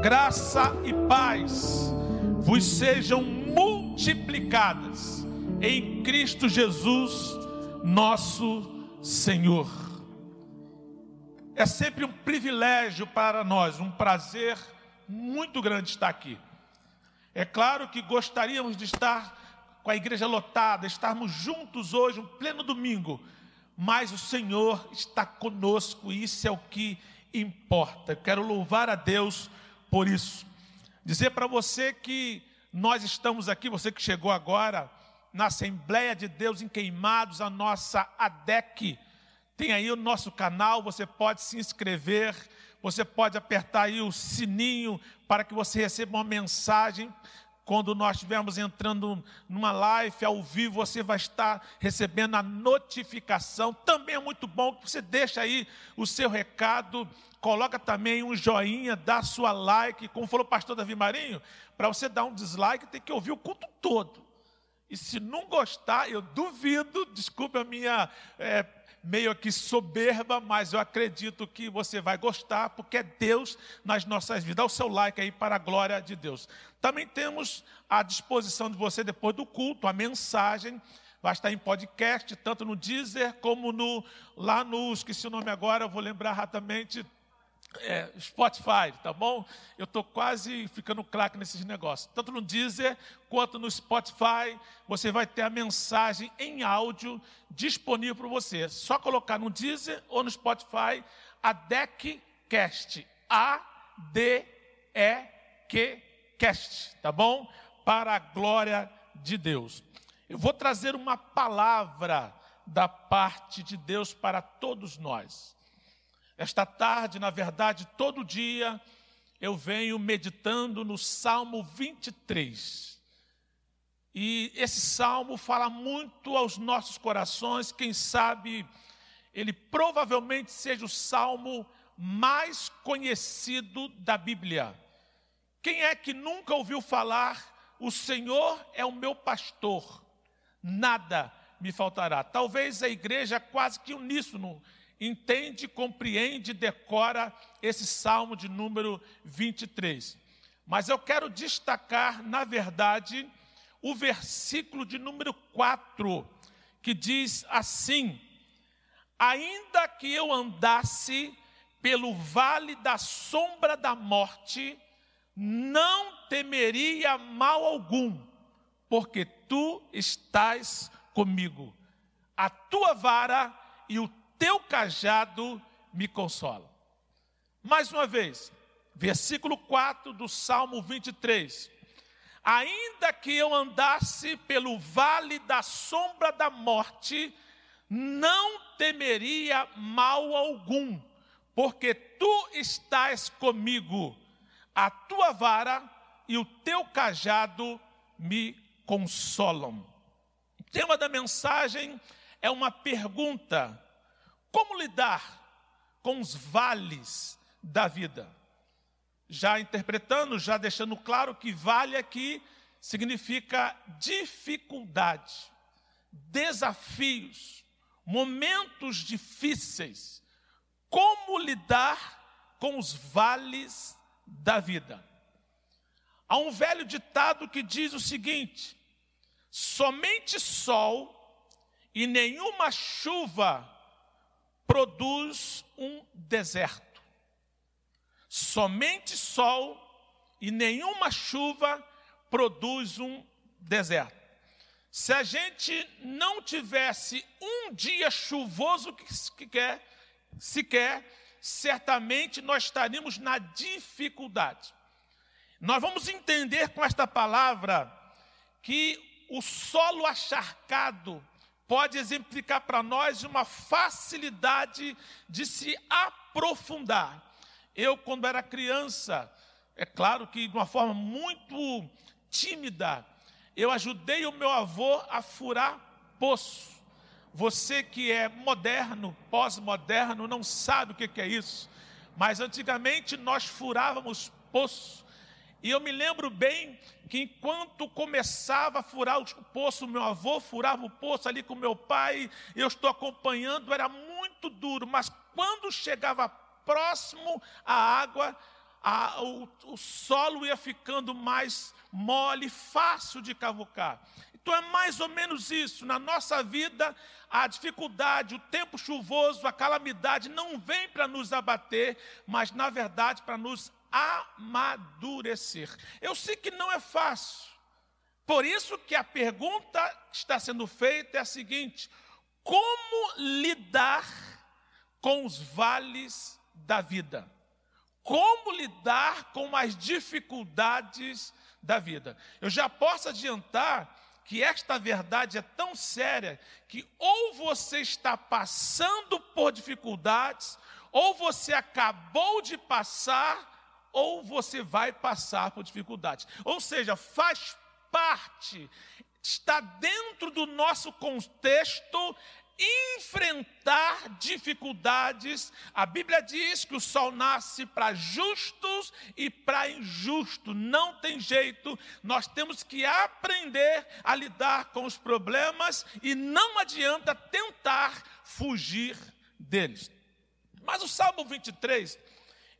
graça e paz vos sejam multiplicadas em Cristo Jesus, nosso Senhor. É sempre um privilégio para nós, um prazer muito grande estar aqui. É claro que gostaríamos de estar com a igreja lotada, estarmos juntos hoje, um pleno domingo, mas o Senhor está conosco e isso é o que importa. Eu quero louvar a Deus por isso. Dizer para você que nós estamos aqui, você que chegou agora, na Assembleia de Deus em Queimados, a nossa ADEC. Tem aí o nosso canal, você pode se inscrever, você pode apertar aí o sininho para que você receba uma mensagem quando nós estivermos entrando numa live ao vivo, você vai estar recebendo a notificação. Também é muito bom que você deixe aí o seu recado, coloca também um joinha, dá sua like, como falou o pastor Davi Marinho, para você dar um dislike, tem que ouvir o culto todo. E se não gostar, eu duvido, desculpe a minha é, meio que soberba, mas eu acredito que você vai gostar, porque é Deus nas nossas vidas. Dá o seu like aí para a glória de Deus. Também temos à disposição de você, depois do culto, a mensagem. Vai estar em podcast, tanto no Deezer como no, lá no, esqueci o nome agora, vou lembrar rapidamente, é, Spotify, tá bom? Eu estou quase ficando craque nesses negócios. Tanto no Deezer quanto no Spotify, você vai ter a mensagem em áudio disponível para você. Só colocar no Deezer ou no Spotify a DECcast. A-D-E-Q Cast, tá bom? Para a glória de Deus. Eu vou trazer uma palavra da parte de Deus para todos nós. Esta tarde, na verdade, todo dia, eu venho meditando no Salmo 23. E esse salmo fala muito aos nossos corações, quem sabe ele provavelmente seja o salmo mais conhecido da Bíblia. Quem é que nunca ouviu falar, o Senhor é o meu pastor, nada me faltará? Talvez a igreja quase que uníssono entende, compreende, decora esse salmo de número 23. Mas eu quero destacar, na verdade, o versículo de número 4, que diz assim: Ainda que eu andasse pelo vale da sombra da morte, não temeria mal algum, porque tu estás comigo. A tua vara e o teu cajado me consolam. Mais uma vez, versículo 4 do Salmo 23. Ainda que eu andasse pelo vale da sombra da morte, não temeria mal algum, porque tu estás comigo, a tua vara e o teu cajado me consolam. O tema da mensagem é uma pergunta como lidar com os vales da vida? Já interpretando, já deixando claro que vale aqui significa dificuldade, desafios, momentos difíceis. Como lidar com os vales da vida? Há um velho ditado que diz o seguinte: somente sol e nenhuma chuva produz um deserto. Somente sol e nenhuma chuva produz um deserto. Se a gente não tivesse um dia chuvoso que quer, sequer, certamente nós estaríamos na dificuldade. Nós vamos entender com esta palavra que o solo acharcado pode exemplificar para nós uma facilidade de se aprofundar. Eu, quando era criança, é claro que de uma forma muito tímida, eu ajudei o meu avô a furar poço. Você que é moderno, pós-moderno, não sabe o que é isso. Mas antigamente nós furávamos poço. E eu me lembro bem que enquanto começava a furar o poço, meu avô furava o poço ali com meu pai, eu estou acompanhando, era muito duro, mas quando chegava próximo à água, a, o, o solo ia ficando mais mole, fácil de cavucar. Então é mais ou menos isso. Na nossa vida, a dificuldade, o tempo chuvoso, a calamidade não vem para nos abater, mas na verdade para nos amadurecer. Eu sei que não é fácil. Por isso que a pergunta que está sendo feita é a seguinte: como lidar com os vales da vida? Como lidar com as dificuldades da vida? Eu já posso adiantar que esta verdade é tão séria que ou você está passando por dificuldades, ou você acabou de passar, ou você vai passar por dificuldades. Ou seja, faz parte, está dentro do nosso contexto enfrentar dificuldades. A Bíblia diz que o sol nasce para justos e para injustos. Não tem jeito. Nós temos que aprender a lidar com os problemas e não adianta tentar fugir deles. Mas o Salmo 23,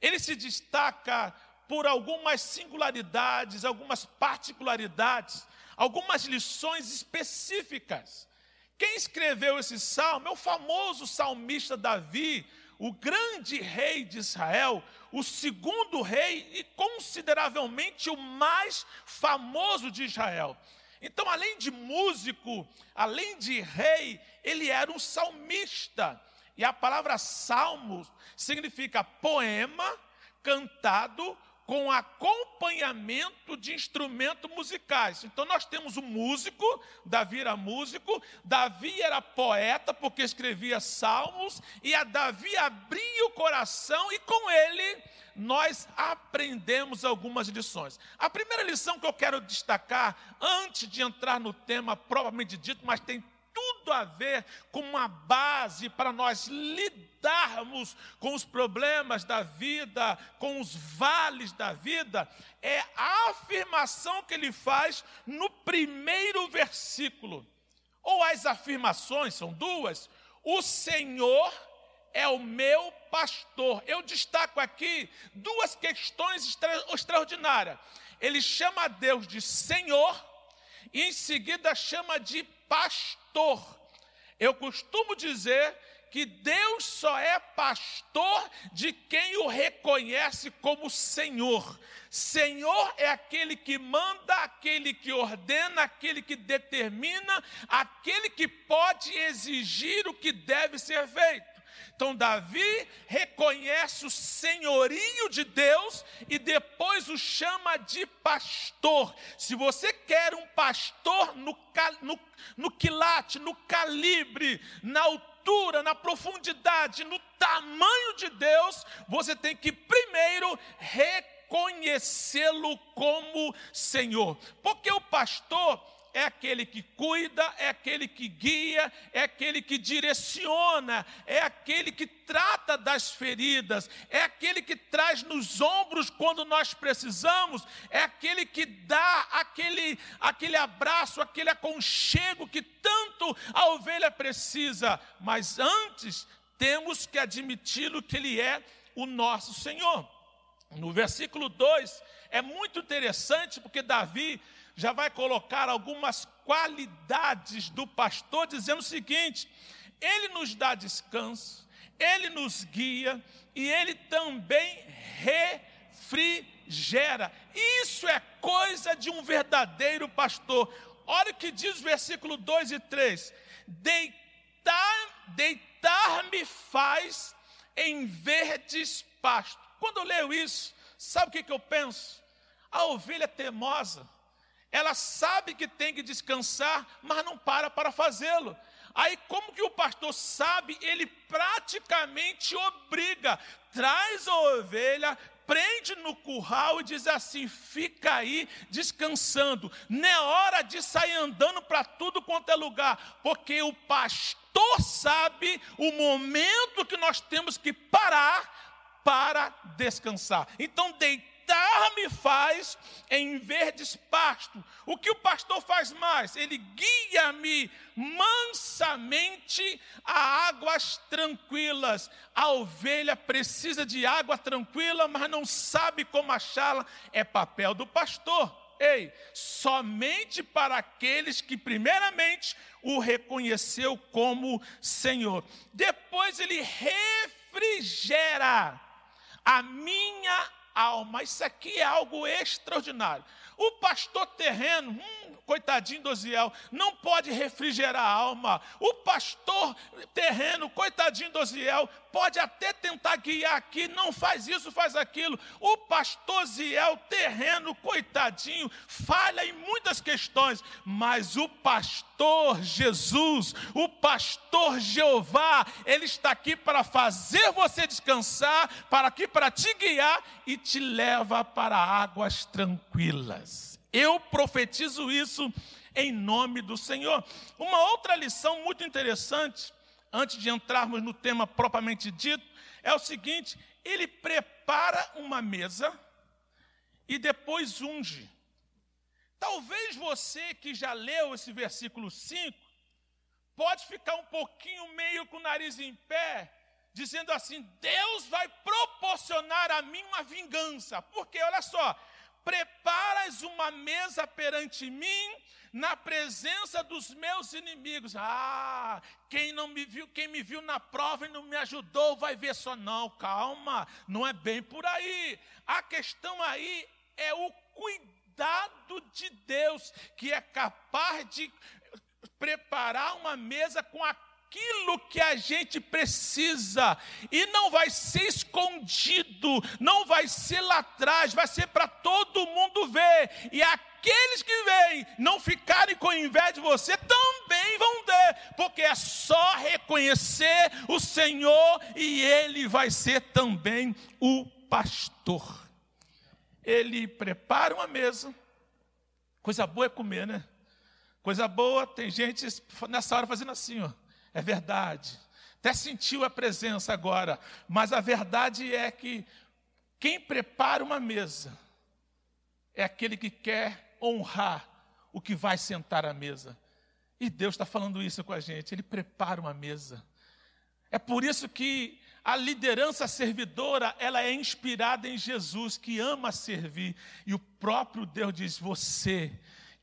ele se destaca por algumas singularidades, algumas particularidades, algumas lições específicas. Quem escreveu esse salmo é o famoso salmista Davi, o grande rei de Israel, o segundo rei e consideravelmente o mais famoso de Israel. Então, além de músico, além de rei, ele era um salmista. E a palavra salmo significa poema cantado com acompanhamento de instrumentos musicais. Então nós temos um músico, Davi era músico, Davi era poeta porque escrevia salmos, e a Davi abria o coração e com ele nós aprendemos algumas lições. A primeira lição que eu quero destacar, antes de entrar no tema propriamente dito, mas tem tudo a ver com uma base para nós lidarmos com os problemas da vida, com os vales da vida, é a afirmação que ele faz no primeiro versículo. Ou as afirmações são duas: o Senhor é o meu pastor. Eu destaco aqui duas questões extra extraordinárias. Ele chama Deus de Senhor em seguida chama de pastor. Eu costumo dizer que Deus só é pastor de quem o reconhece como Senhor. Senhor é aquele que manda, aquele que ordena, aquele que determina, aquele que pode exigir o que deve ser feito. Então, Davi reconhece o senhorio de Deus e depois o chama de pastor. Se você quer um pastor no, no, no quilate, no calibre, na altura, na profundidade, no tamanho de Deus, você tem que primeiro reconhecê-lo como Senhor. Porque o pastor é aquele que cuida, é aquele que guia, é aquele que direciona, é aquele que trata das feridas, é aquele que traz nos ombros quando nós precisamos, é aquele que dá aquele, aquele abraço, aquele aconchego que tanto a ovelha precisa. Mas antes, temos que admiti-lo que Ele é o nosso Senhor. No versículo 2, é muito interessante porque Davi já vai colocar algumas qualidades do pastor, dizendo o seguinte: ele nos dá descanso, ele nos guia e ele também refrigera. Isso é coisa de um verdadeiro pastor. Olha o que diz o versículo 2 e 3: Deitar, deitar-me faz em verdes pastos. Quando eu leio isso, sabe o que, que eu penso? A ovelha temosa ela sabe que tem que descansar, mas não para para fazê-lo. Aí, como que o pastor sabe? Ele praticamente obriga, traz a ovelha, prende no curral e diz assim: fica aí descansando. Não é hora de sair andando para tudo quanto é lugar, porque o pastor sabe o momento que nós temos que parar para descansar. Então, deitar me faz em verdes pasto. O que o pastor faz mais? Ele guia-me mansamente a águas tranquilas. A ovelha precisa de água tranquila, mas não sabe como achá-la. É papel do pastor. Ei, somente para aqueles que primeiramente o reconheceu como Senhor. Depois ele refrigera a minha alma. Isso aqui é algo extraordinário. O pastor terreno, hum, coitadinho do Osiel, não pode refrigerar a alma. O pastor terreno, coitadinho do Osiel, pode até tentar guiar aqui, não faz isso, faz aquilo. O pastor Ziel terreno, coitadinho, falha em muitas questões, mas o pastor Jesus, o pastor Jeová, ele está aqui para fazer você descansar, para aqui para te guiar e te leva para águas tranquilas. Eu profetizo isso em nome do Senhor. Uma outra lição muito interessante, antes de entrarmos no tema propriamente dito, é o seguinte: ele prepara uma mesa e depois unge. Talvez você que já leu esse versículo 5, pode ficar um pouquinho meio com o nariz em pé, dizendo assim: Deus vai proporcionar a mim uma vingança. Porque olha só, preparas uma mesa perante mim na presença dos meus inimigos. Ah, quem não me viu, quem me viu na prova e não me ajudou, vai ver só não, calma, não é bem por aí. A questão aí é o cuidado de Deus, que é capaz de preparar uma mesa com a aquilo que a gente precisa, e não vai ser escondido, não vai ser lá atrás, vai ser para todo mundo ver, e aqueles que vêm não ficarem com inveja de você também vão ter, porque é só reconhecer o Senhor e Ele vai ser também o pastor. Ele prepara uma mesa, coisa boa é comer, né? Coisa boa, tem gente nessa hora fazendo assim, ó. É verdade. Até sentiu a presença agora, mas a verdade é que quem prepara uma mesa é aquele que quer honrar o que vai sentar à mesa. E Deus está falando isso com a gente, Ele prepara uma mesa. É por isso que a liderança servidora, ela é inspirada em Jesus, que ama servir. E o próprio Deus diz: Você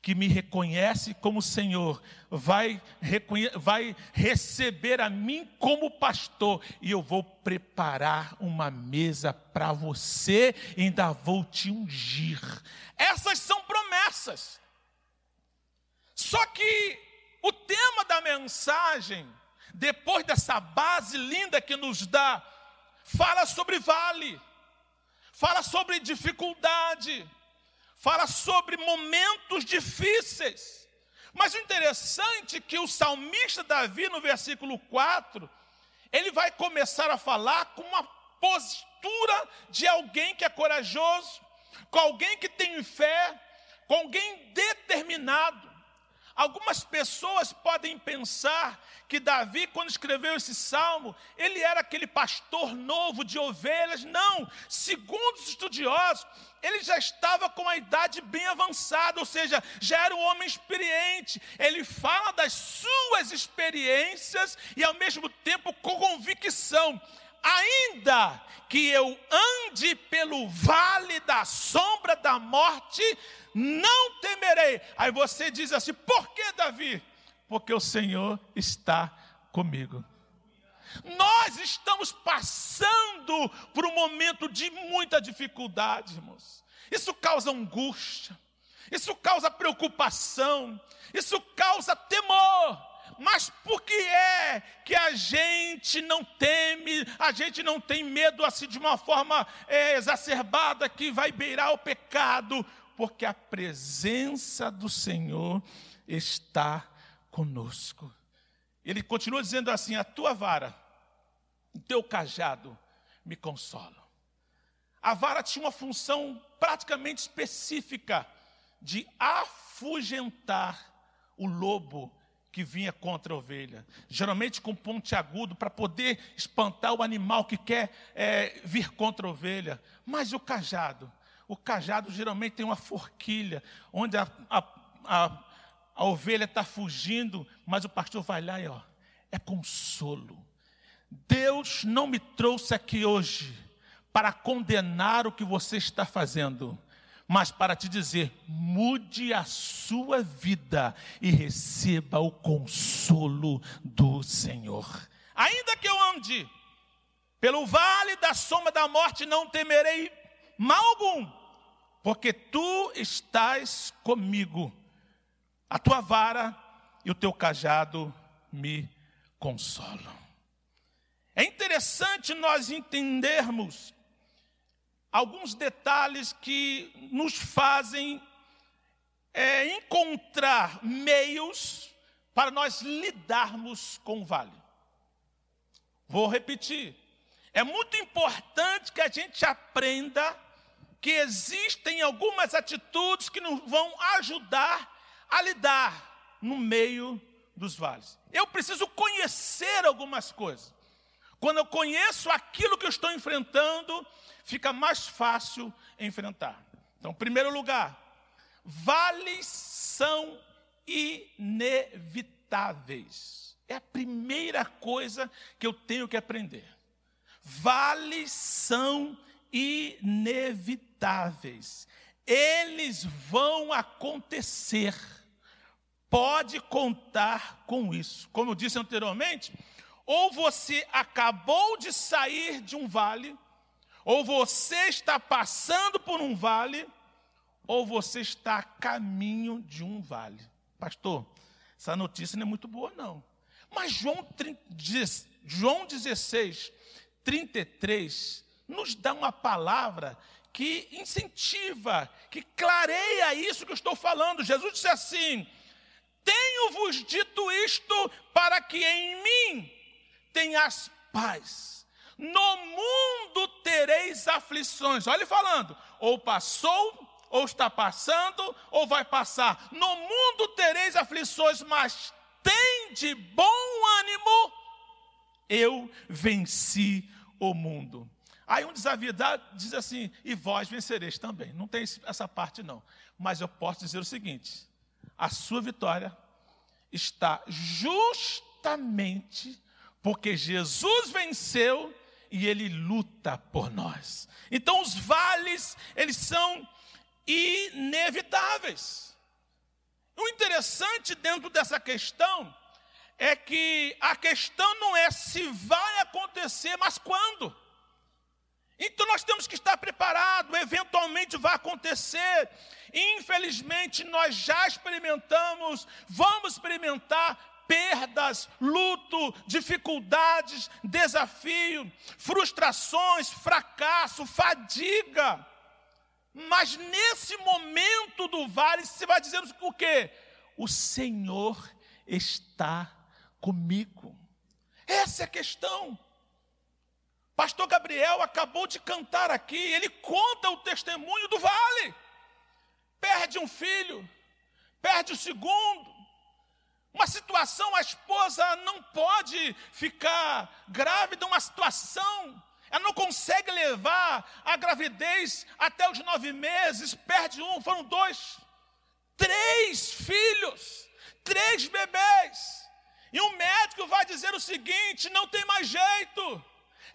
que me reconhece como Senhor, vai, vai receber a mim como pastor, e eu vou preparar uma mesa para você, e ainda vou te ungir. Essas são promessas. Só que o tema da mensagem, depois dessa base linda que nos dá, fala sobre vale, fala sobre dificuldade, fala sobre momentos difíceis. Mas o interessante é que o salmista Davi, no versículo 4, ele vai começar a falar com uma postura de alguém que é corajoso, com alguém que tem fé, com alguém determinado. Algumas pessoas podem pensar que Davi, quando escreveu esse salmo, ele era aquele pastor novo de ovelhas. Não, segundo os estudiosos, ele já estava com a idade bem avançada, ou seja, já era um homem experiente. Ele fala das suas experiências e, ao mesmo tempo, com convicção ainda que eu ande pelo vale da sombra da morte, não temerei. Aí você diz assim: por que, Davi? Porque o Senhor está comigo. Nós estamos passando por um momento de muita dificuldade, irmãos. Isso causa angústia, isso causa preocupação, isso causa temor. Mas por que é que a gente não teme, a gente não tem medo assim de uma forma é, exacerbada que vai beirar o pecado? Porque a presença do Senhor está conosco. Ele continua dizendo assim: a tua vara, o teu cajado me consolam. A vara tinha uma função praticamente específica de afugentar o lobo que vinha contra a ovelha, geralmente com ponte agudo para poder espantar o animal que quer é, vir contra a ovelha. Mas o cajado, O cajado geralmente tem uma forquilha, onde a, a, a, a ovelha está fugindo, mas o pastor vai lá e ó, é consolo. Deus não me trouxe aqui hoje para condenar o que você está fazendo, mas para te dizer: mude a sua vida e receba o consolo do Senhor. Ainda que eu ande pelo vale da sombra da morte, não temerei mal algum, porque tu estás comigo, a tua vara e o teu cajado me consolam. É interessante nós entendermos alguns detalhes que nos fazem é, encontrar meios para nós lidarmos com o vale. Vou repetir. É muito importante que a gente aprenda que existem algumas atitudes que nos vão ajudar a lidar no meio dos vales. Eu preciso conhecer algumas coisas. Quando eu conheço aquilo que eu estou enfrentando, fica mais fácil enfrentar. Então, primeiro lugar, vales são inevitáveis. É a primeira coisa que eu tenho que aprender. Vales são inevitáveis. Eles vão acontecer. Pode contar com isso. Como eu disse anteriormente, ou você acabou de sair de um vale, ou você está passando por um vale, ou você está a caminho de um vale. Pastor, essa notícia não é muito boa, não. Mas João, João 16, 33, nos dá uma palavra que incentiva, que clareia isso que eu estou falando. Jesus disse assim: Tenho-vos dito isto para que em mim tenhas paz. No mundo tereis aflições. Olha ele falando, ou passou, ou está passando, ou vai passar. No mundo tereis aflições, mas tem de bom ânimo, eu venci o mundo. Aí um desavidado diz assim, e vós vencereis também. Não tem essa parte não. Mas eu posso dizer o seguinte: a sua vitória está justamente porque Jesus venceu e ele luta por nós. Então os vales, eles são inevitáveis. O interessante dentro dessa questão é que a questão não é se vai acontecer, mas quando. Então nós temos que estar preparados, eventualmente vai acontecer. Infelizmente nós já experimentamos, vamos experimentar perdas, luto, dificuldades, desafio, frustrações, fracasso, fadiga. Mas nesse momento do vale, você vai dizendo o quê? O Senhor está comigo. Essa é a questão. Pastor Gabriel acabou de cantar aqui, ele conta o testemunho do vale. Perde um filho, perde o segundo, uma situação, a esposa não pode ficar grávida, uma situação, ela não consegue levar a gravidez até os nove meses, perde um, foram dois, três filhos, três bebês. E o médico vai dizer o seguinte: não tem mais jeito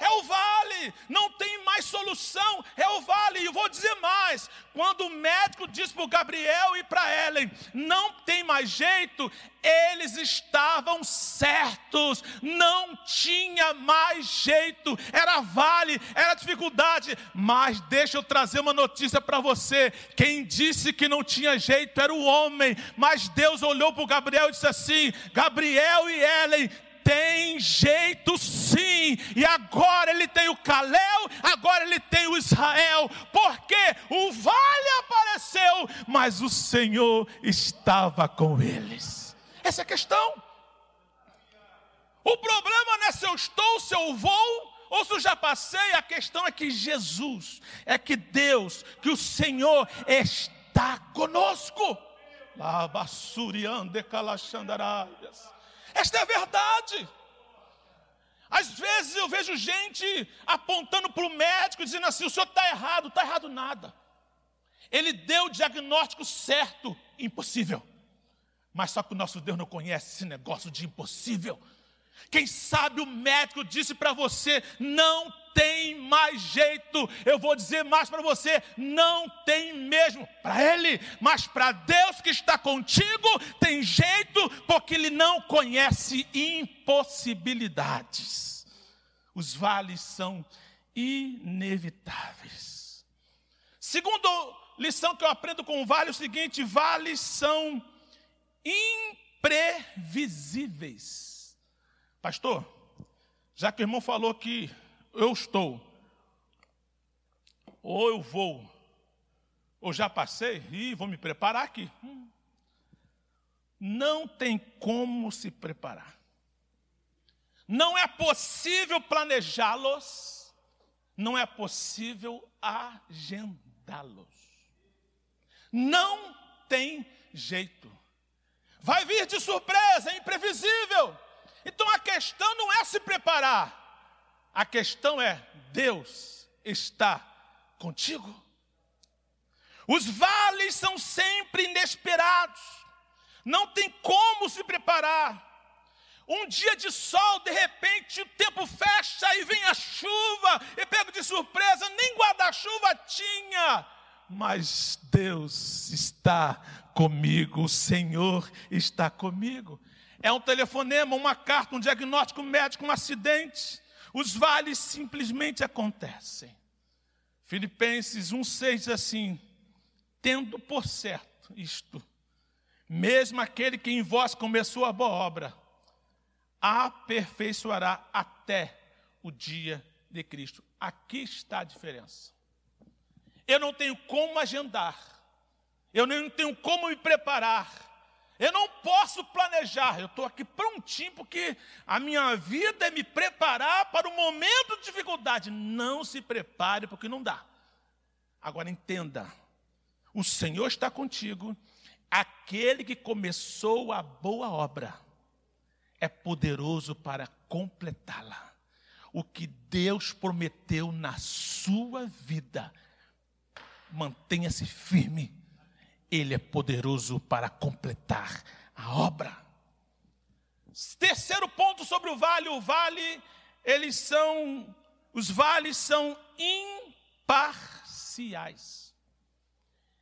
é o vale, não tem mais solução, é o vale. E vou dizer mais: quando o médico diz para o Gabriel e para Ellen, não tem mais jeito, eles estavam certos, não tinha mais jeito, era vale, era dificuldade. Mas deixa eu trazer uma notícia para você: quem disse que não tinha jeito era o homem, mas Deus olhou para o Gabriel e disse assim: Gabriel e Ellen, tem jeito sim, e agora ele tem o Calel, agora ele tem o Israel, porque o vale apareceu, mas o Senhor estava com eles. Essa é a questão. O problema não é se eu estou, se eu vou, ou se eu já passei, a questão é que Jesus, é que Deus, que o Senhor está conosco. Labassuriande calachandaraias. Esta é a verdade. Às vezes eu vejo gente apontando para o médico, dizendo assim: o senhor está errado, está errado nada. Ele deu o diagnóstico certo, impossível. Mas só que o nosso Deus não conhece esse negócio de impossível. Quem sabe o médico disse para você: não tem mais jeito. Eu vou dizer mais para você: não tem mesmo para ele, mas para Deus que está contigo tem jeito, porque ele não conhece impossibilidades. Os vales são inevitáveis. Segundo lição que eu aprendo com o vale é o seguinte: vales são imprevisíveis. Pastor, já que o irmão falou que eu estou, ou eu vou, ou já passei, e vou me preparar aqui. Hum. Não tem como se preparar. Não é possível planejá-los, não é possível agendá-los. Não tem jeito. Vai vir de surpresa, é imprevisível. Então a questão não é se preparar, a questão é: Deus está contigo? Os vales são sempre inesperados, não tem como se preparar. Um dia de sol, de repente o tempo fecha e vem a chuva, e pego de surpresa, nem guarda-chuva tinha, mas Deus está comigo, o Senhor está comigo. É um telefonema, uma carta, um diagnóstico médico, um acidente. Os vales simplesmente acontecem. Filipenses 1,6 diz assim: tendo por certo isto, mesmo aquele que em vós começou a boa obra, aperfeiçoará até o dia de Cristo. Aqui está a diferença. Eu não tenho como agendar, eu não tenho como me preparar, eu não posso planejar, eu estou aqui prontinho, porque a minha vida é me preparar para o momento de dificuldade. Não se prepare, porque não dá. Agora entenda: o Senhor está contigo, aquele que começou a boa obra é poderoso para completá-la. O que Deus prometeu na sua vida, mantenha-se firme ele é poderoso para completar a obra. Terceiro ponto sobre o vale, o vale, eles são, os vales são imparciais.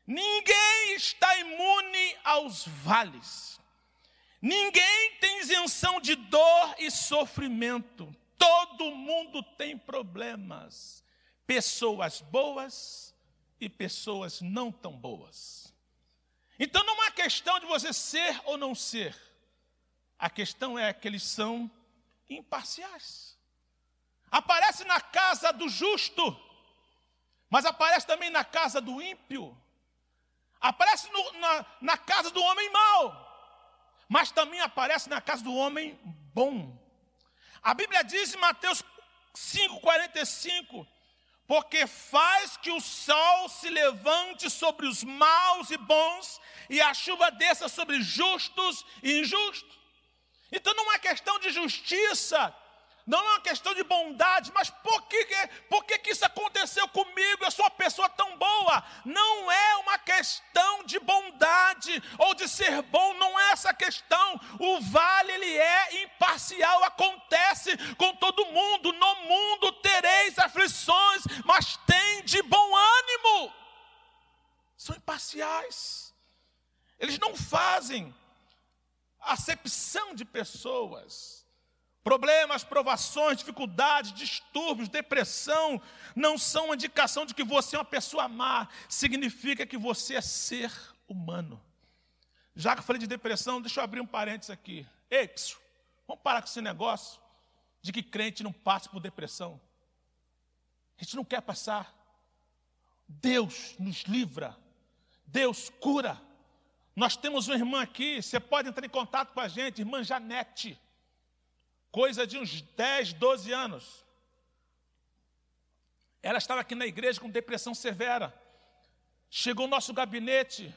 Ninguém está imune aos vales. Ninguém tem isenção de dor e sofrimento. Todo mundo tem problemas. Pessoas boas e pessoas não tão boas. Então não há questão de você ser ou não ser. A questão é que eles são imparciais. Aparece na casa do justo, mas aparece também na casa do ímpio. Aparece no, na, na casa do homem mau, mas também aparece na casa do homem bom. A Bíblia diz em Mateus 5,45 porque faz que o sol se levante sobre os maus e bons, e a chuva desça sobre justos e injustos. Então não é questão de justiça, não é uma questão de bondade, mas por que, por que, que isso aconteceu comigo? Eu sou uma pessoa tão boa. Não é uma questão de bondade ou de ser bom, não é essa questão. O vale, ele é imparcial, acontece com todo mundo. No mundo tereis aflições, mas tem de bom ânimo. São Eles não fazem acepção de pessoas. Problemas, provações, dificuldades, distúrbios, depressão não são uma indicação de que você é uma pessoa má, significa que você é ser humano. Já que eu falei de depressão, deixa eu abrir um parênteses aqui. Ei, vamos parar com esse negócio de que crente não passa por depressão. A gente não quer passar. Deus nos livra, Deus cura. Nós temos uma irmã aqui, você pode entrar em contato com a gente, irmã Janete coisa de uns 10, 12 anos. Ela estava aqui na igreja com depressão severa. Chegou ao nosso gabinete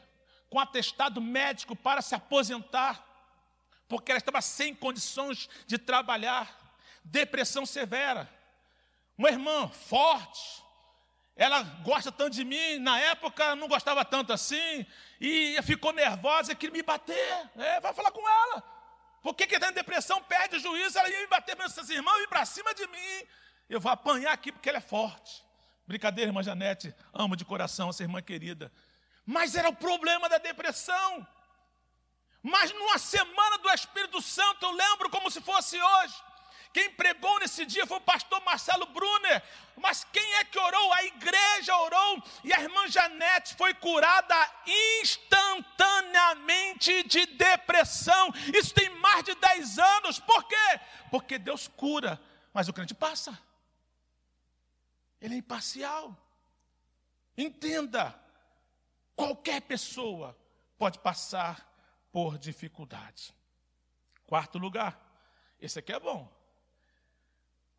com atestado médico para se aposentar, porque ela estava sem condições de trabalhar. Depressão severa. Uma irmã forte. Ela gosta tanto de mim, na época não gostava tanto assim, e ficou nervosa e queria me bater. É, vai falar com ela. Por que, que está em depressão, perde o juízo, ela ia me bater, mas essas irmãs vir para cima de mim. Eu vou apanhar aqui porque ela é forte. Brincadeira, irmã Janete, amo de coração essa irmã querida. Mas era o problema da depressão. Mas numa semana do Espírito Santo, eu lembro como se fosse hoje. Quem pregou nesse dia foi o pastor Marcelo Brunner. Mas quem é que orou? A igreja orou e a irmã Janete foi curada instantaneamente de depressão. Isso tem mais de 10 anos. Por quê? Porque Deus cura, mas o crente passa. Ele é imparcial. Entenda, qualquer pessoa pode passar por dificuldades. Quarto lugar, esse aqui é bom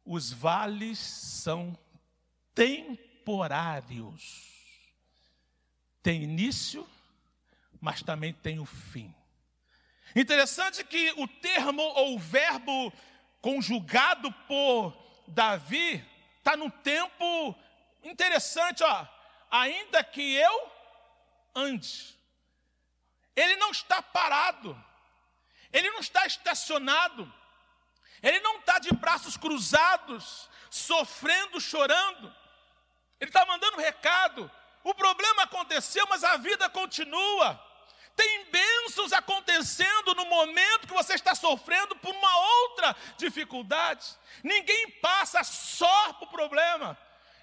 os vales são temporários. Tem início, mas também tem o fim. Interessante que o termo ou o verbo conjugado por Davi está num tempo interessante, ó. Ainda que eu ande. Ele não está parado. Ele não está estacionado. Ele não está de braços cruzados, sofrendo, chorando. Ele está mandando um recado. O problema aconteceu, mas a vida continua. Tem bênçãos acontecendo no momento que você está sofrendo por uma outra dificuldade. Ninguém passa só por problema.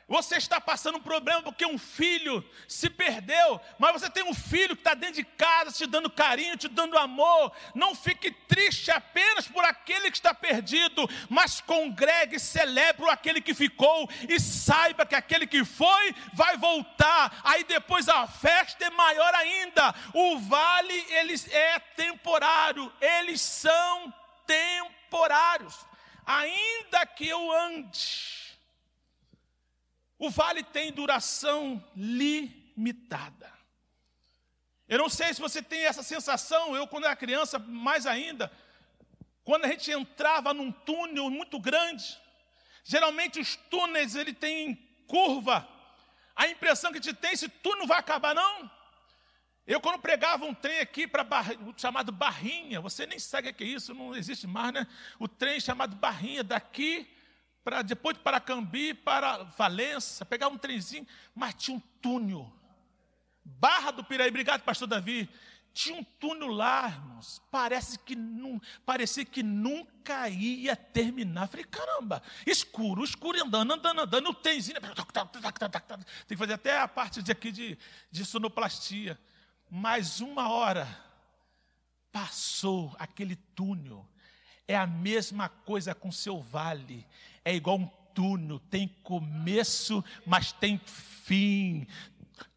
Você está passando um problema porque um filho se perdeu, mas você tem um filho que está dentro de casa te dando carinho, te dando amor. Não fique triste apenas por aquele que está perdido, mas congregue, celebre aquele que ficou e saiba que aquele que foi vai voltar. Aí depois a festa é maior ainda. O vale eles é temporário, eles são temporários. Ainda que eu ande o vale tem duração limitada. Eu não sei se você tem essa sensação, eu quando era criança, mais ainda, quando a gente entrava num túnel muito grande, geralmente os túneis ele tem curva. A impressão que a gente tem, esse túnel vai acabar não? Eu quando pregava um trem aqui para chamado Barrinha, você nem sabe o que é isso, não existe mais, né? O trem chamado Barrinha daqui para depois de Paracambi para Valença, pegar um trenzinho, mas tinha um túnel. Barra do Piraí, obrigado, pastor Davi. Tinha um túnel lá, irmãos. Parece que não, parecia que nunca ia terminar. Falei, caramba, escuro, escuro, andando, andando, andando, o trenzinho. Tem que fazer até a parte de aqui de, de sonoplastia. Mais uma hora passou aquele túnel. É a mesma coisa com seu vale é igual um túnel, tem começo, mas tem fim.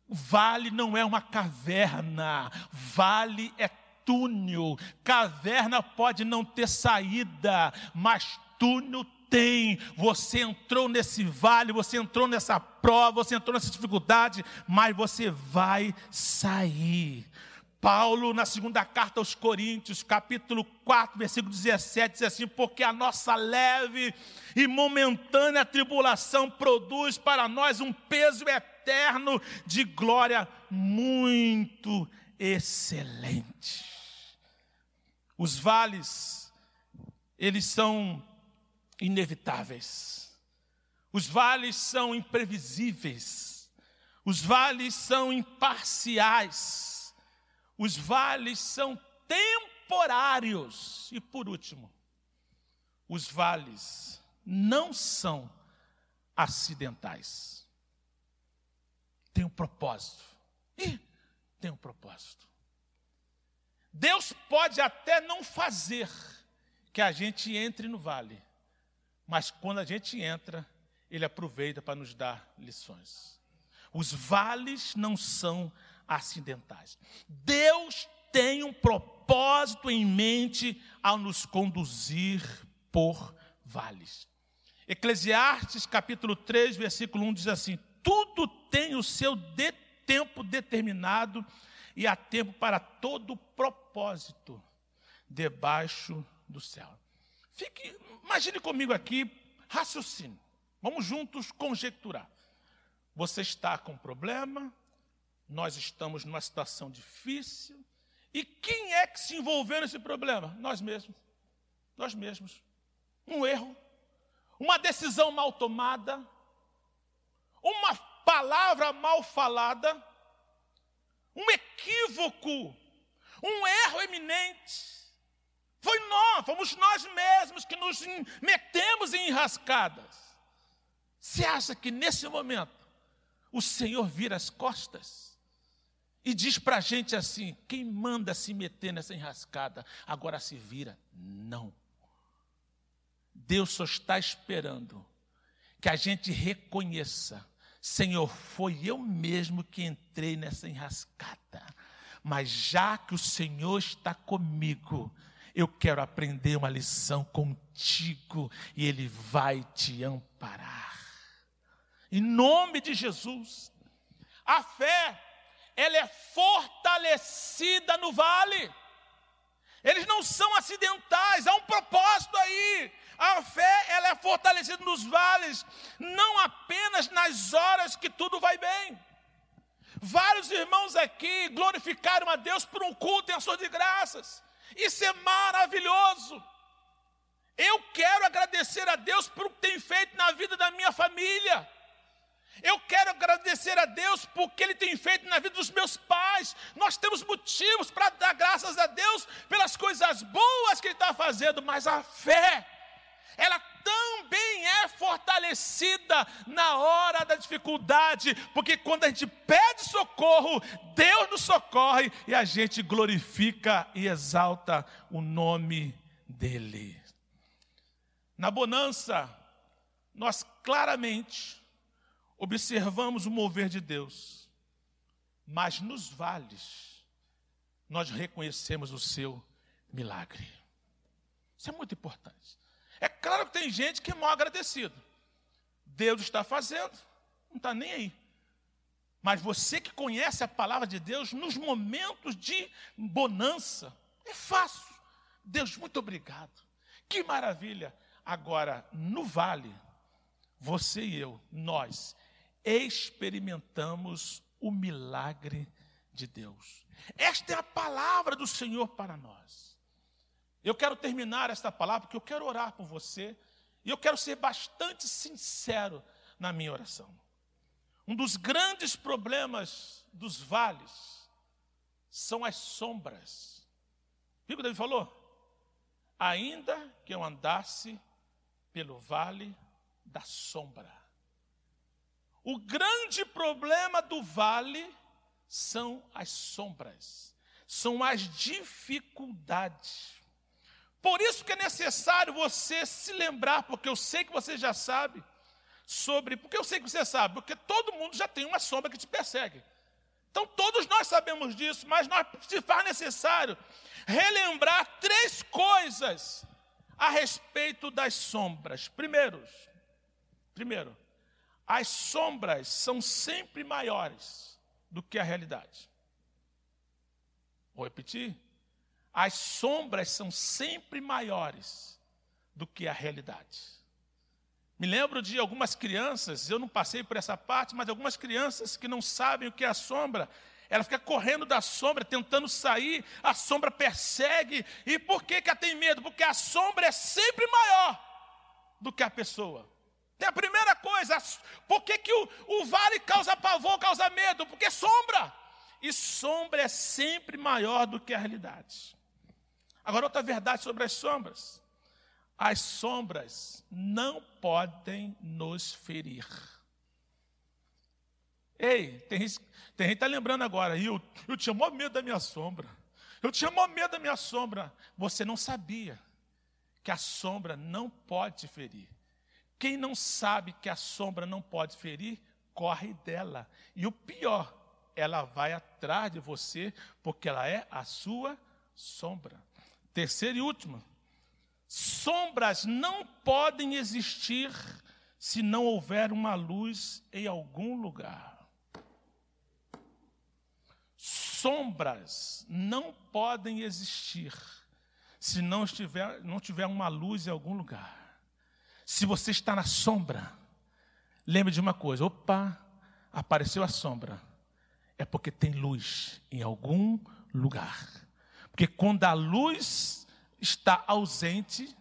Vale não é uma caverna, vale é túnel. Caverna pode não ter saída, mas túnel tem. Você entrou nesse vale, você entrou nessa prova, você entrou nessa dificuldade, mas você vai sair. Paulo, na segunda carta aos Coríntios, capítulo 4, versículo 17, diz assim: Porque a nossa leve e momentânea tribulação produz para nós um peso eterno de glória muito excelente. Os vales, eles são inevitáveis, os vales são imprevisíveis, os vales são imparciais os vales são temporários. E por último, os vales não são acidentais. Tem um propósito. E tem um propósito. Deus pode até não fazer que a gente entre no vale, mas quando a gente entra, Ele aproveita para nos dar lições. Os vales não são acidentais. Deus tem um propósito em mente ao nos conduzir por vales. Eclesiastes capítulo 3, versículo 1 diz assim: Tudo tem o seu de tempo determinado e há tempo para todo propósito debaixo do céu. Fique, imagine comigo aqui, raciocínio. Vamos juntos conjecturar. Você está com problema, nós estamos numa situação difícil. E quem é que se envolveu nesse problema? Nós mesmos. Nós mesmos. Um erro, uma decisão mal tomada, uma palavra mal falada, um equívoco, um erro eminente. Foi nós, fomos nós mesmos que nos metemos em enrascadas. Você acha que nesse momento o Senhor vira as costas e diz para a gente assim: quem manda se meter nessa enrascada agora se vira? Não. Deus só está esperando que a gente reconheça Senhor, foi eu mesmo que entrei nessa enrascada. Mas já que o Senhor está comigo, eu quero aprender uma lição contigo e Ele vai te amparar. Em nome de Jesus, a fé, ela é fortalecida no vale. Eles não são acidentais, há um propósito aí. A fé, ela é fortalecida nos vales, não apenas nas horas que tudo vai bem. Vários irmãos aqui glorificaram a Deus por um culto em ação de graças. Isso é maravilhoso. Eu quero agradecer a Deus por o que tem feito na vida da minha família. Eu quero agradecer a Deus porque Ele tem feito na vida dos meus pais. Nós temos motivos para dar graças a Deus pelas coisas boas que Ele está fazendo, mas a fé, ela também é fortalecida na hora da dificuldade, porque quando a gente pede socorro, Deus nos socorre e a gente glorifica e exalta o nome dEle. Na bonança, nós claramente observamos o mover de Deus, mas nos vales, nós reconhecemos o seu milagre. Isso é muito importante. É claro que tem gente que é mal agradecido. Deus está fazendo, não está nem aí. Mas você que conhece a palavra de Deus, nos momentos de bonança, é fácil. Deus, muito obrigado. Que maravilha. Agora, no vale, você e eu, nós, experimentamos o milagre de Deus. Esta é a palavra do Senhor para nós. Eu quero terminar esta palavra porque eu quero orar por você e eu quero ser bastante sincero na minha oração. Um dos grandes problemas dos vales são as sombras. O que o David falou? Ainda que eu andasse pelo vale da sombra o grande problema do vale são as sombras, são as dificuldades. Por isso que é necessário você se lembrar, porque eu sei que você já sabe sobre. Porque eu sei que você sabe, porque todo mundo já tem uma sombra que te persegue. Então todos nós sabemos disso, mas nós se faz necessário relembrar três coisas a respeito das sombras. Primeiro, primeiro, as sombras são sempre maiores do que a realidade. Vou repetir. As sombras são sempre maiores do que a realidade. Me lembro de algumas crianças, eu não passei por essa parte, mas algumas crianças que não sabem o que é a sombra, ela fica correndo da sombra, tentando sair, a sombra persegue. E por que, que ela tem medo? Porque a sombra é sempre maior do que a pessoa. Tem a primeira coisa, por que, que o, o vale causa pavor, causa medo? Porque sombra. E sombra é sempre maior do que a realidade. Agora, outra verdade sobre as sombras: as sombras não podem nos ferir. Ei, tem gente que está lembrando agora, eu, eu tinha maior medo da minha sombra. Eu tinha maior medo da minha sombra. Você não sabia que a sombra não pode te ferir. Quem não sabe que a sombra não pode ferir, corre dela. E o pior, ela vai atrás de você, porque ela é a sua sombra. Terceiro e último, sombras não podem existir se não houver uma luz em algum lugar. Sombras não podem existir se não, estiver, não tiver uma luz em algum lugar. Se você está na sombra, lembre de uma coisa: opa, apareceu a sombra, é porque tem luz em algum lugar. Porque quando a luz está ausente,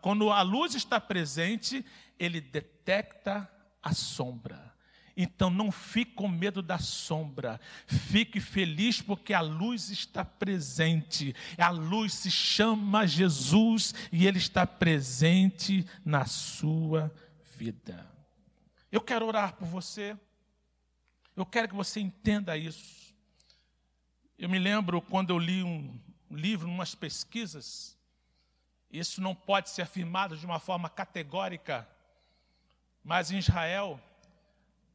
quando a luz está presente, ele detecta a sombra. Então não fique com medo da sombra, fique feliz porque a luz está presente. A luz se chama Jesus e ele está presente na sua vida. Eu quero orar por você. Eu quero que você entenda isso. Eu me lembro quando eu li um livro, umas pesquisas, isso não pode ser afirmado de uma forma categórica, mas em Israel,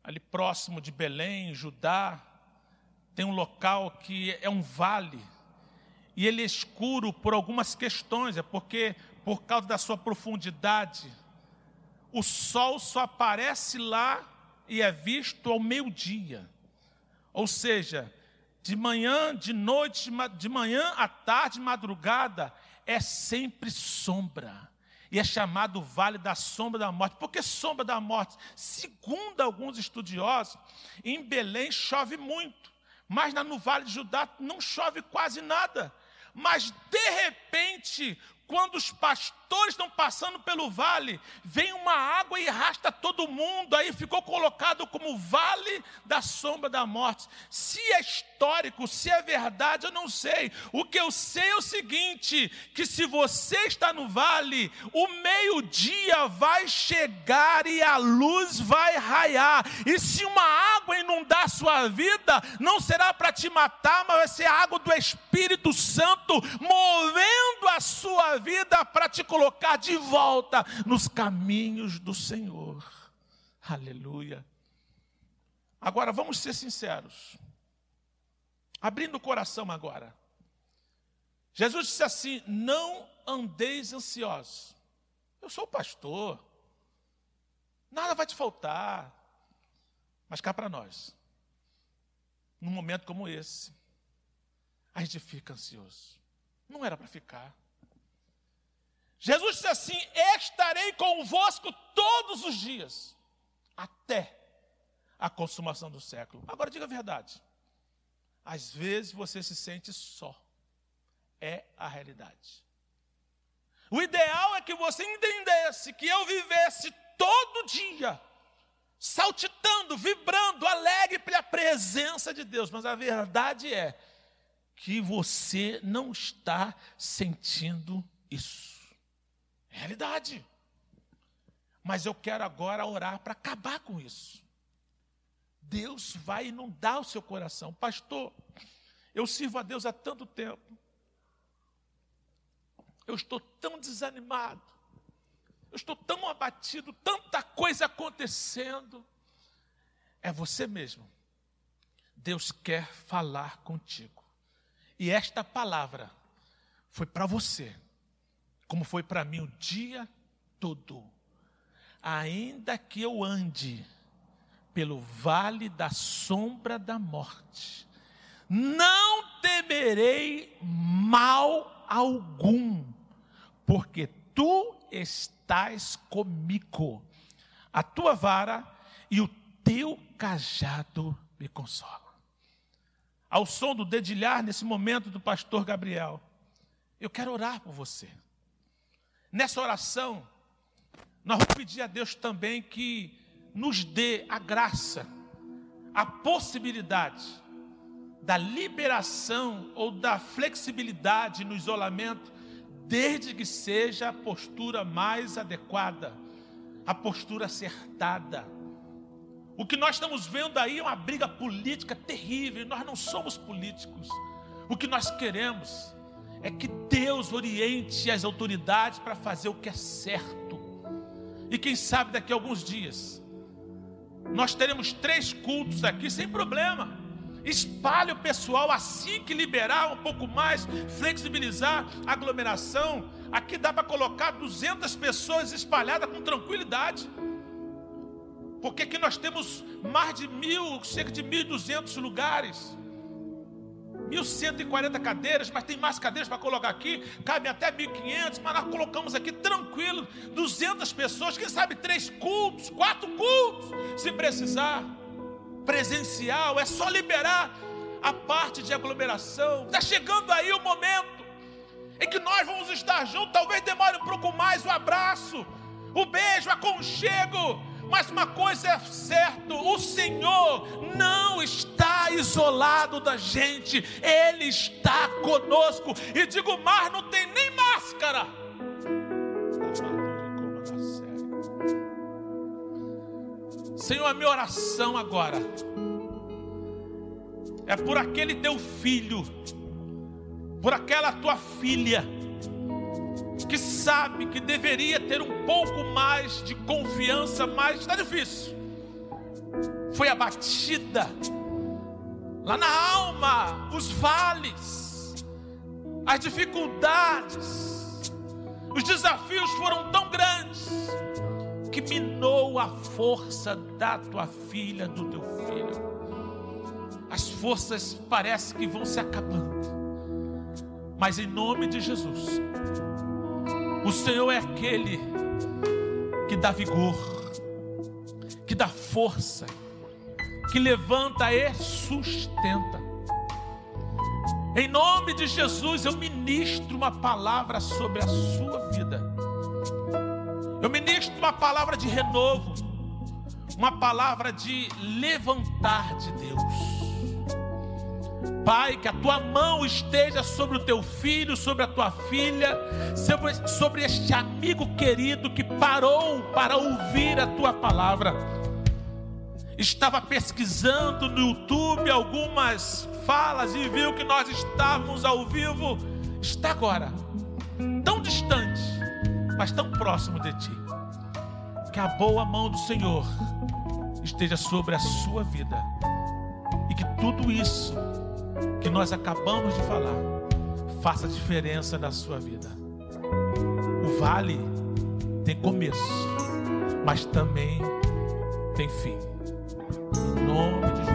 ali próximo de Belém, Judá, tem um local que é um vale, e ele é escuro por algumas questões, é porque, por causa da sua profundidade, o sol só aparece lá e é visto ao meio-dia. Ou seja, de manhã, de noite, de manhã à tarde, madrugada, é sempre sombra. E é chamado Vale da Sombra da Morte. Por que sombra da morte? Segundo alguns estudiosos, em Belém chove muito, mas no Vale de Judá não chove quase nada. Mas de repente, quando os pastores estão passando pelo vale, vem uma água e arrasta todo mundo, aí ficou colocado como vale da sombra da morte. Se é histórico, se é verdade, eu não sei. O que eu sei é o seguinte: que se você está no vale, o meio-dia vai chegar e a luz vai raiar. E se uma água inundar sua vida, não será para te matar, mas vai ser a água do Espírito Santo movendo a sua vida para te colocar de volta nos caminhos do Senhor. Aleluia. Agora vamos ser sinceros. Abrindo o coração agora. Jesus disse assim: Não andeis ansiosos. Eu sou o pastor. Nada vai te faltar. Mas cá para nós. Num momento como esse, a gente fica ansioso. Não era para ficar. Jesus disse assim: Estarei convosco todos os dias, até a consumação do século. Agora diga a verdade. Às vezes você se sente só. É a realidade. O ideal é que você entendesse que eu vivesse todo dia, saltitando, vibrando, alegre pela presença de Deus. Mas a verdade é que você não está sentindo isso. Realidade. Mas eu quero agora orar para acabar com isso. Deus vai inundar o seu coração. Pastor, eu sirvo a Deus há tanto tempo. Eu estou tão desanimado. Eu estou tão abatido, tanta coisa acontecendo. É você mesmo. Deus quer falar contigo. E esta palavra foi para você como foi para mim o dia todo. Ainda que eu ande pelo vale da sombra da morte, não temerei mal algum, porque tu estás comigo. A tua vara e o teu cajado me consolam. Ao som do dedilhar nesse momento do pastor Gabriel, eu quero orar por você. Nessa oração, nós vamos pedir a Deus também que nos dê a graça, a possibilidade da liberação ou da flexibilidade no isolamento, desde que seja a postura mais adequada, a postura acertada. O que nós estamos vendo aí é uma briga política terrível, nós não somos políticos. O que nós queremos é que Deus oriente as autoridades para fazer o que é certo. E quem sabe daqui a alguns dias, nós teremos três cultos aqui sem problema. Espalhe o pessoal assim que liberar um pouco mais, flexibilizar a aglomeração. Aqui dá para colocar 200 pessoas espalhadas com tranquilidade. Porque aqui nós temos mais de mil, cerca de 1.200 lugares. 1.140 cadeiras, mas tem mais cadeiras para colocar aqui, cabe até 1.500, mas nós colocamos aqui tranquilo, 200 pessoas, quem sabe três cultos, quatro cultos, se precisar. presencial, é só liberar a parte de aglomeração. Está chegando aí o momento em que nós vamos estar juntos. Talvez demore um pouco mais o abraço, o beijo, o aconchego. Mas uma coisa é certa: o Senhor não está isolado da gente, Ele está conosco. E digo, mar não tem nem máscara. Senhor, a minha oração agora é por aquele teu filho, por aquela tua filha, que sabe que deveria ter um pouco mais de confiança, mas está difícil. Foi abatida, lá na alma, os vales, as dificuldades, os desafios foram tão grandes que minou a força da tua filha, do teu filho. As forças parece que vão se acabando. Mas em nome de Jesus, o Senhor é aquele que dá vigor, que dá força, que levanta e sustenta. Em nome de Jesus, eu ministro uma palavra sobre a sua vida. Eu ministro uma palavra de renovo, uma palavra de levantar de Deus. Pai, que a tua mão esteja sobre o teu filho, sobre a tua filha, sobre, sobre este amigo querido que parou para ouvir a tua palavra. Estava pesquisando no YouTube algumas falas e viu que nós estávamos ao vivo. Está agora, tão distante, mas tão próximo de ti. Que a boa mão do Senhor esteja sobre a sua vida e que tudo isso que nós acabamos de falar faça diferença na sua vida. O vale tem começo, mas também tem fim. Em nome de Jesus.